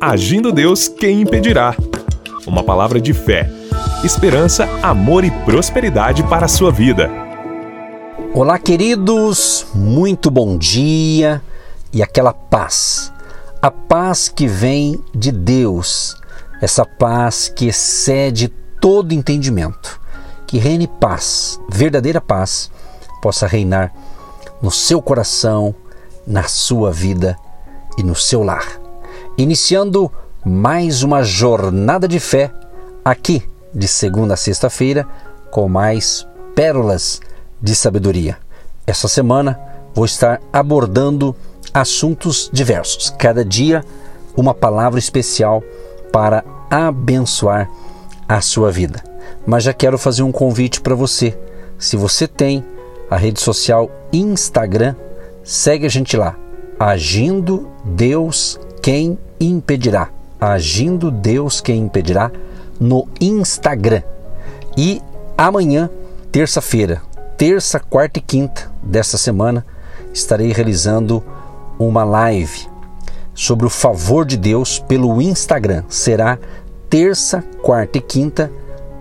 Agindo Deus, quem impedirá? Uma palavra de fé, esperança, amor e prosperidade para a sua vida. Olá, queridos, muito bom dia e aquela paz. A paz que vem de Deus, essa paz que excede todo entendimento. Que reine paz, verdadeira paz, possa reinar no seu coração, na sua vida e no seu lar. Iniciando mais uma jornada de fé aqui de segunda a sexta-feira com mais pérolas de sabedoria. Essa semana vou estar abordando assuntos diversos, cada dia uma palavra especial para abençoar a sua vida. Mas já quero fazer um convite para você. Se você tem a rede social Instagram, segue a gente lá. Agindo Deus quem impedirá. Agindo Deus quem impedirá no Instagram. E amanhã, terça-feira, terça, quarta e quinta desta semana, estarei realizando uma live sobre o favor de Deus pelo Instagram. Será terça, quarta e quinta,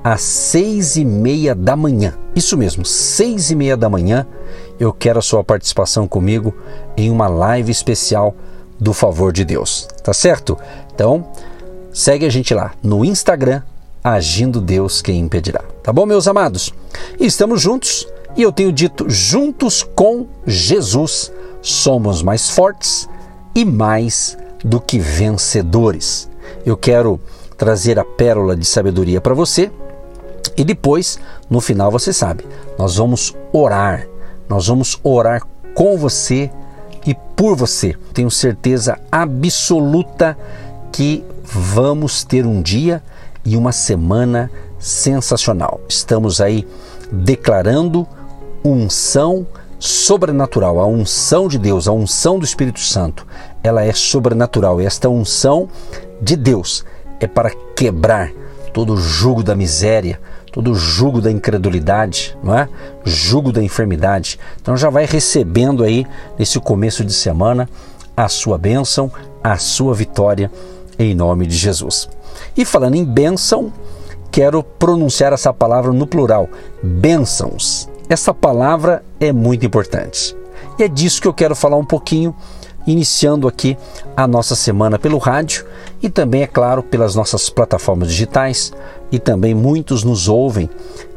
às seis e meia da manhã. Isso mesmo, seis e meia da manhã. Eu quero a sua participação comigo em uma live especial do favor de Deus. Tá certo? Então, segue a gente lá no Instagram, Agindo Deus Quem Impedirá. Tá bom, meus amados? Estamos juntos e eu tenho dito: juntos com Jesus somos mais fortes e mais do que vencedores. Eu quero trazer a pérola de sabedoria para você e depois, no final, você sabe, nós vamos orar. Nós vamos orar com você e por você. Tenho certeza absoluta que vamos ter um dia e uma semana sensacional. Estamos aí declarando unção sobrenatural, a unção de Deus, a unção do Espírito Santo. Ela é sobrenatural. Esta unção de Deus é para quebrar todo o jugo da miséria, todo jugo da incredulidade, não é? Jugo da enfermidade. Então já vai recebendo aí nesse começo de semana a sua bênção, a sua vitória em nome de Jesus. E falando em bênção, quero pronunciar essa palavra no plural, bênçãos. Essa palavra é muito importante. E é disso que eu quero falar um pouquinho, iniciando aqui a nossa semana pelo rádio e também, é claro, pelas nossas plataformas digitais. E também muitos nos ouvem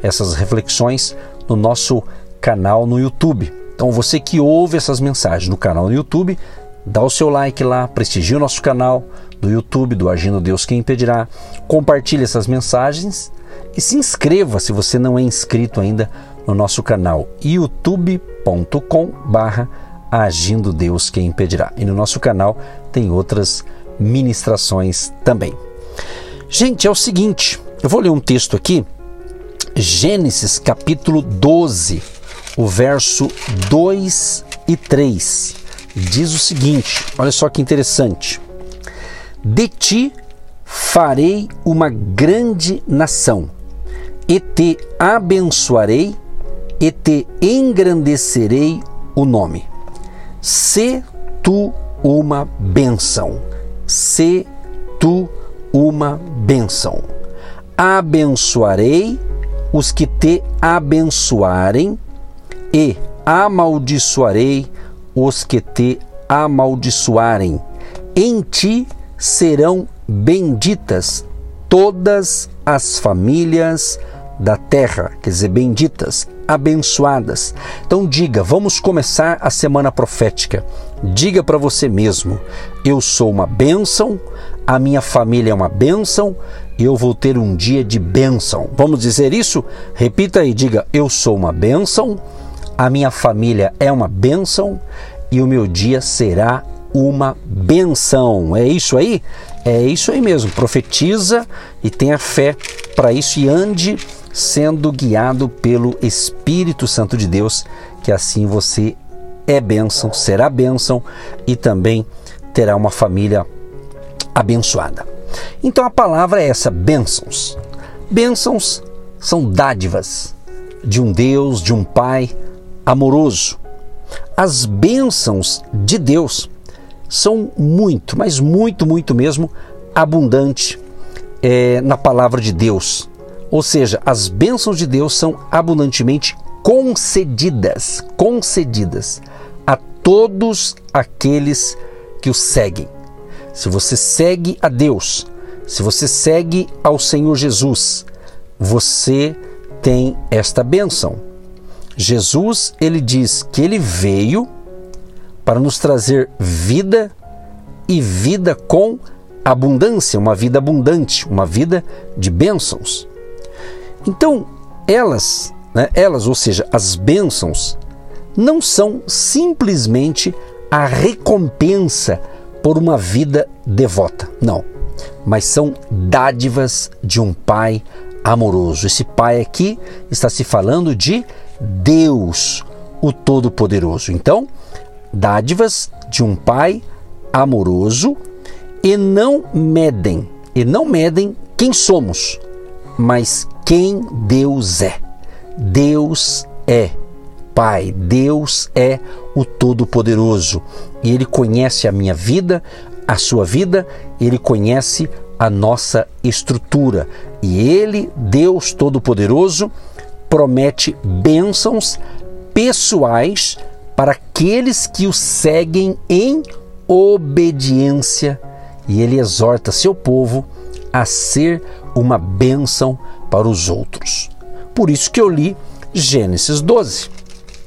essas reflexões no nosso canal no YouTube. Então, você que ouve essas mensagens no canal no YouTube, dá o seu like lá, prestigie o nosso canal do YouTube, do Agindo Deus Quem Impedirá, compartilhe essas mensagens e se inscreva se você não é inscrito ainda no nosso canal youtube.com barra Agindo Deus Quem Impedirá. E no nosso canal tem outras ministrações também. Gente, é o seguinte, eu vou ler um texto aqui, Gênesis capítulo 12, o verso 2 e 3. Diz o seguinte: olha só que interessante. De ti farei uma grande nação, e te abençoarei, e te engrandecerei o nome. Se tu uma bênção, se tu uma bênção. Abençoarei os que te abençoarem, e amaldiçoarei os que te amaldiçoarem. Em ti serão benditas todas as famílias da terra, quer dizer, benditas, abençoadas. Então diga, vamos começar a semana profética. Diga para você mesmo: eu sou uma bênção, a minha família é uma bênção, eu vou ter um dia de bênção. Vamos dizer isso? Repita aí, diga: eu sou uma bênção, a minha família é uma bênção e o meu dia será uma benção. É isso aí? É isso aí mesmo. Profetiza e tenha fé para isso e ande sendo guiado pelo Espírito Santo de Deus, que assim você é bênção, será bênção e também terá uma família abençoada. Então a palavra é essa: bênçãos. Bênçãos são dádivas de um Deus, de um Pai amoroso. As bênçãos de Deus são muito, mas muito, muito mesmo abundante é, na palavra de Deus. Ou seja, as bênçãos de Deus são abundantemente concedidas, concedidas todos aqueles que o seguem. Se você segue a Deus, se você segue ao Senhor Jesus, você tem esta bênção. Jesus, ele diz que ele veio para nos trazer vida e vida com abundância, uma vida abundante, uma vida de bênçãos. Então, elas, né, elas, ou seja, as bênçãos, não são simplesmente a recompensa por uma vida devota, não, mas são dádivas de um Pai amoroso. Esse Pai aqui está se falando de Deus, o Todo-Poderoso. Então, dádivas de um Pai amoroso e não medem, e não medem quem somos, mas quem Deus é. Deus é Pai, Deus é o Todo-Poderoso. E Ele conhece a minha vida, a sua vida, Ele conhece a nossa estrutura. E Ele, Deus Todo-Poderoso, promete bênçãos pessoais para aqueles que o seguem em obediência. E ele exorta seu povo a ser uma bênção para os outros. Por isso que eu li Gênesis 12,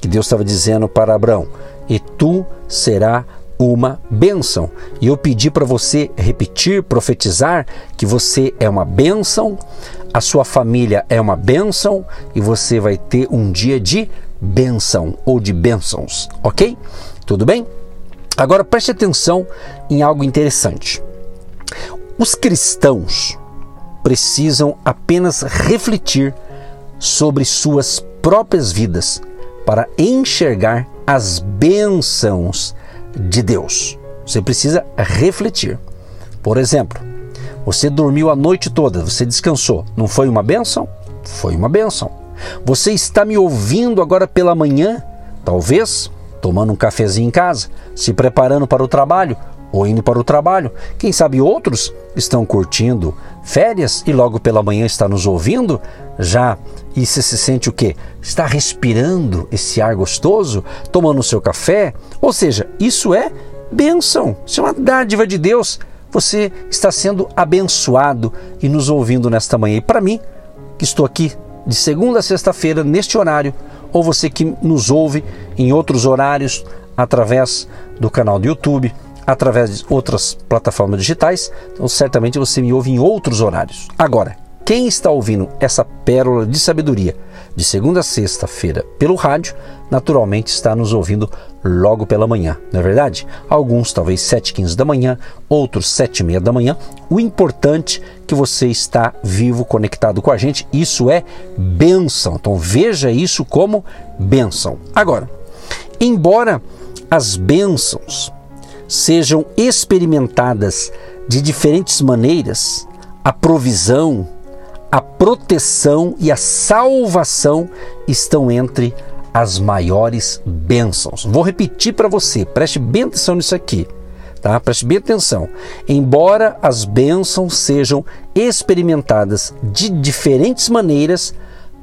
que Deus estava dizendo para Abraão: E tu será uma bênção. E eu pedi para você repetir, profetizar que você é uma bênção, a sua família é uma bênção e você vai ter um dia de bênção ou de bênçãos, ok? Tudo bem? Agora preste atenção em algo interessante. Os cristãos precisam apenas refletir sobre suas próprias vidas para enxergar as bênçãos de Deus. Você precisa refletir. Por exemplo, você dormiu a noite toda, você descansou. Não foi uma bênção? Foi uma bênção. Você está me ouvindo agora pela manhã, talvez tomando um cafezinho em casa, se preparando para o trabalho ou indo para o trabalho. Quem sabe outros estão curtindo férias e logo pela manhã está nos ouvindo já e você se sente o quê? Está respirando esse ar gostoso, tomando o seu café? Ou seja, isso é benção, isso é uma dádiva de Deus. Você está sendo abençoado e nos ouvindo nesta manhã. E para mim, que estou aqui de segunda a sexta-feira neste horário, ou você que nos ouve em outros horários através do canal do YouTube, através de outras plataformas digitais, então certamente você me ouve em outros horários. Agora, quem está ouvindo essa pérola de sabedoria de segunda a sexta-feira pelo rádio, naturalmente está nos ouvindo logo pela manhã, não é verdade? Alguns talvez 7h15 da manhã, outros 7h30 da manhã. O importante é que você está vivo, conectado com a gente, isso é benção. Então veja isso como benção. Agora, embora as bênçãos sejam experimentadas de diferentes maneiras, a provisão, a proteção e a salvação estão entre as maiores bênçãos. Vou repetir para você, preste bem atenção nisso aqui. Tá? Preste bem atenção. Embora as bênçãos sejam experimentadas de diferentes maneiras,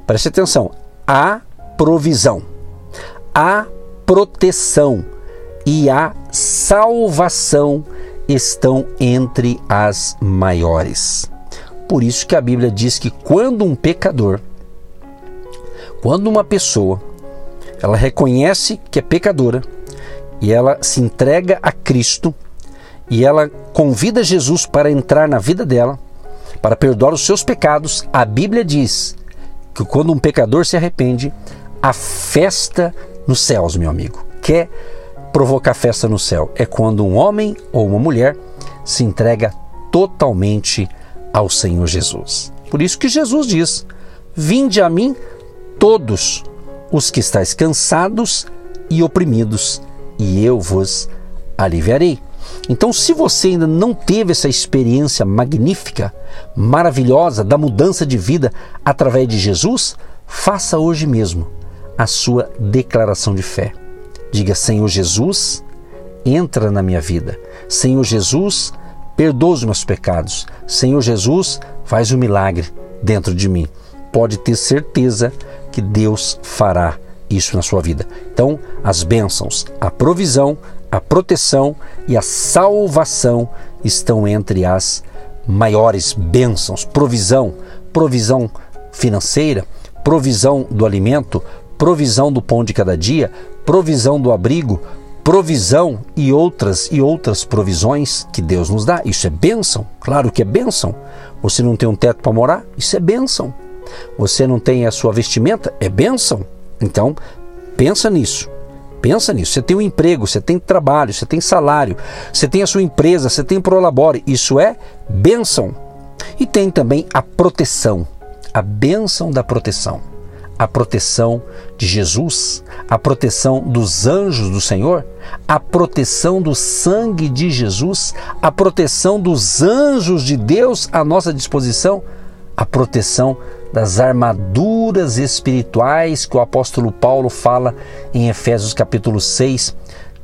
preste atenção, há provisão, há proteção e a salvação estão entre as maiores por isso que a Bíblia diz que quando um pecador, quando uma pessoa, ela reconhece que é pecadora e ela se entrega a Cristo e ela convida Jesus para entrar na vida dela, para perdoar os seus pecados, a Bíblia diz que quando um pecador se arrepende, a festa nos céus, meu amigo. Quer provocar festa no céu? É quando um homem ou uma mulher se entrega totalmente ao Senhor Jesus. Por isso que Jesus diz: Vinde a mim todos os que estáis cansados e oprimidos, e eu vos aliviarei. Então, se você ainda não teve essa experiência magnífica, maravilhosa da mudança de vida através de Jesus, faça hoje mesmo a sua declaração de fé. Diga: Senhor Jesus, entra na minha vida. Senhor Jesus, perdoa os meus pecados. Senhor Jesus, faz um milagre dentro de mim. Pode ter certeza que Deus fará isso na sua vida. Então, as bênçãos, a provisão, a proteção e a salvação estão entre as maiores bênçãos. Provisão, provisão financeira, provisão do alimento, provisão do pão de cada dia, provisão do abrigo, provisão e outras e outras provisões que Deus nos dá. Isso é bênção, claro que é bênção. Você não tem um teto para morar? Isso é bênção. Você não tem a sua vestimenta? É bênção. Então, pensa nisso. Pensa nisso. Você tem um emprego, você tem trabalho, você tem salário, você tem a sua empresa, você tem Prolabore. Isso é bênção. E tem também a proteção, a bênção da proteção. A proteção de Jesus, a proteção dos anjos do Senhor, a proteção do sangue de Jesus, a proteção dos anjos de Deus à nossa disposição, a proteção das armaduras espirituais que o apóstolo Paulo fala em Efésios capítulo 6,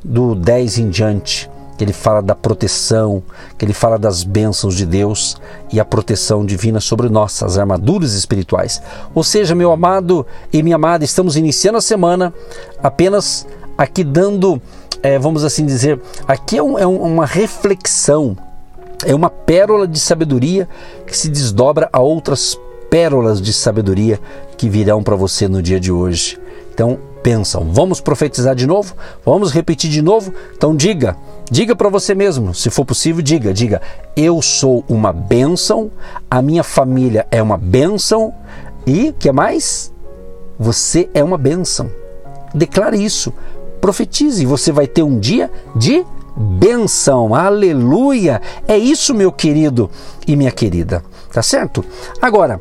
do 10 em diante, que ele fala da proteção, que ele fala das bênçãos de Deus e a proteção divina sobre nós, as armaduras espirituais. Ou seja, meu amado e minha amada, estamos iniciando a semana apenas aqui dando, é, vamos assim dizer, aqui é, um, é uma reflexão, é uma pérola de sabedoria que se desdobra a outras pérolas de sabedoria que virão para você no dia de hoje. Então, pensam, vamos profetizar de novo? Vamos repetir de novo? Então diga, diga para você mesmo, se for possível, diga, diga, eu sou uma bênção, a minha família é uma bênção e que mais? Você é uma bênção. Declare isso, profetize, você vai ter um dia de bênção. Aleluia! É isso, meu querido e minha querida. Tá certo? Agora,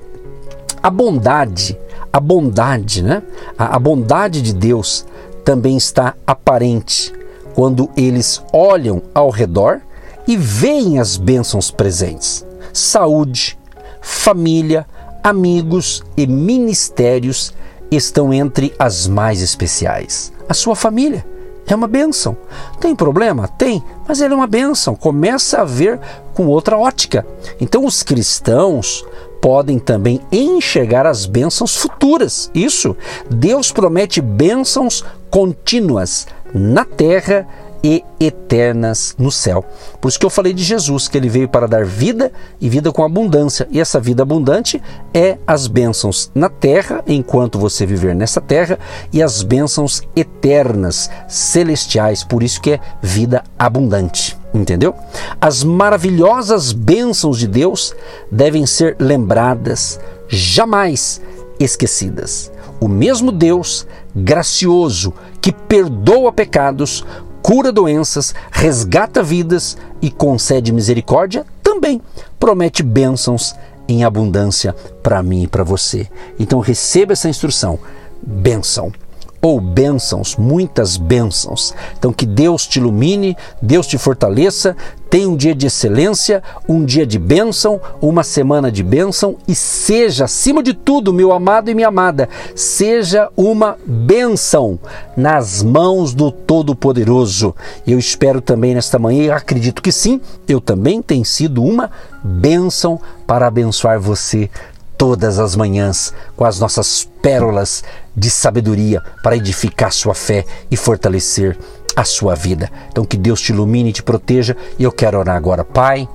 a bondade, a bondade, né? A, a bondade de Deus também está aparente quando eles olham ao redor e veem as bênçãos presentes. Saúde, família, amigos e ministérios estão entre as mais especiais. A sua família é uma bênção. Tem problema? Tem, mas ele é uma bênção. Começa a ver com outra ótica. Então, os cristãos podem também enxergar as bênçãos futuras. Isso, Deus promete bênçãos contínuas na terra e eternas no céu. Por isso que eu falei de Jesus, que ele veio para dar vida e vida com abundância. E essa vida abundante é as bênçãos na terra, enquanto você viver nessa terra, e as bênçãos eternas, celestiais. Por isso que é vida abundante. Entendeu? As maravilhosas bênçãos de Deus devem ser lembradas, jamais esquecidas. O mesmo Deus gracioso que perdoa pecados, cura doenças, resgata vidas e concede misericórdia, também promete bênçãos em abundância para mim e para você. Então receba essa instrução. Bênção ou bênçãos, muitas bênçãos. Então que Deus te ilumine, Deus te fortaleça, tenha um dia de excelência, um dia de bênção, uma semana de bênção e seja, acima de tudo, meu amado e minha amada, seja uma bênção nas mãos do Todo-Poderoso. Eu espero também nesta manhã, acredito que sim, eu também tenho sido uma bênção para abençoar você todas as manhãs com as nossas pérolas de sabedoria para edificar sua fé e fortalecer a sua vida. Então que Deus te ilumine e te proteja. E eu quero orar agora, Pai.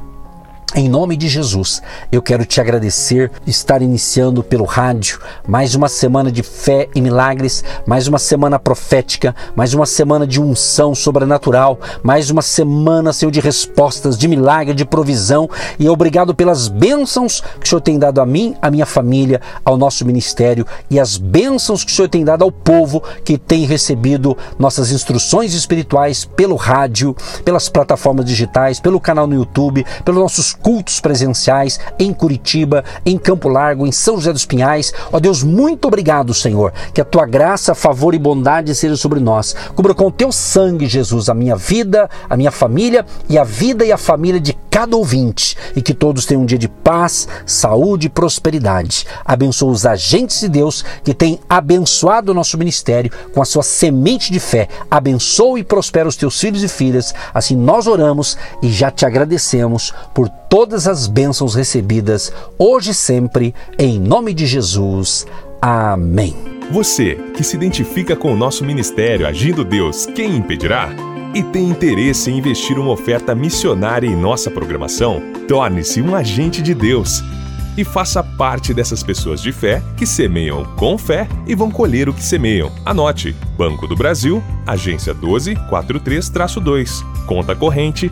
Em nome de Jesus, eu quero te agradecer estar iniciando pelo rádio mais uma semana de fé e milagres, mais uma semana profética, mais uma semana de unção sobrenatural, mais uma semana, Senhor, de respostas, de milagre, de provisão. E obrigado pelas bênçãos que o Senhor tem dado a mim, à minha família, ao nosso ministério e as bênçãos que o Senhor tem dado ao povo que tem recebido nossas instruções espirituais pelo rádio, pelas plataformas digitais, pelo canal no YouTube, pelos nossos cultos presenciais em Curitiba, em Campo Largo, em São José dos Pinhais. Ó Deus, muito obrigado, Senhor, que a tua graça, favor e bondade seja sobre nós. Cubra com o teu sangue, Jesus, a minha vida, a minha família e a vida e a família de cada ouvinte e que todos tenham um dia de paz, saúde e prosperidade. Abençoa os agentes de Deus que têm abençoado o nosso ministério com a sua semente de fé. Abençoa e prospera os teus filhos e filhas. Assim nós oramos e já te agradecemos por todas as bênçãos recebidas hoje e sempre, em nome de Jesus. Amém. Você que se identifica com o nosso ministério Agindo Deus, quem impedirá? e tem interesse em investir uma oferta missionária em nossa programação, torne-se um agente de Deus e faça parte dessas pessoas de fé que semeiam com fé e vão colher o que semeiam. Anote: Banco do Brasil, agência 1243-2, conta corrente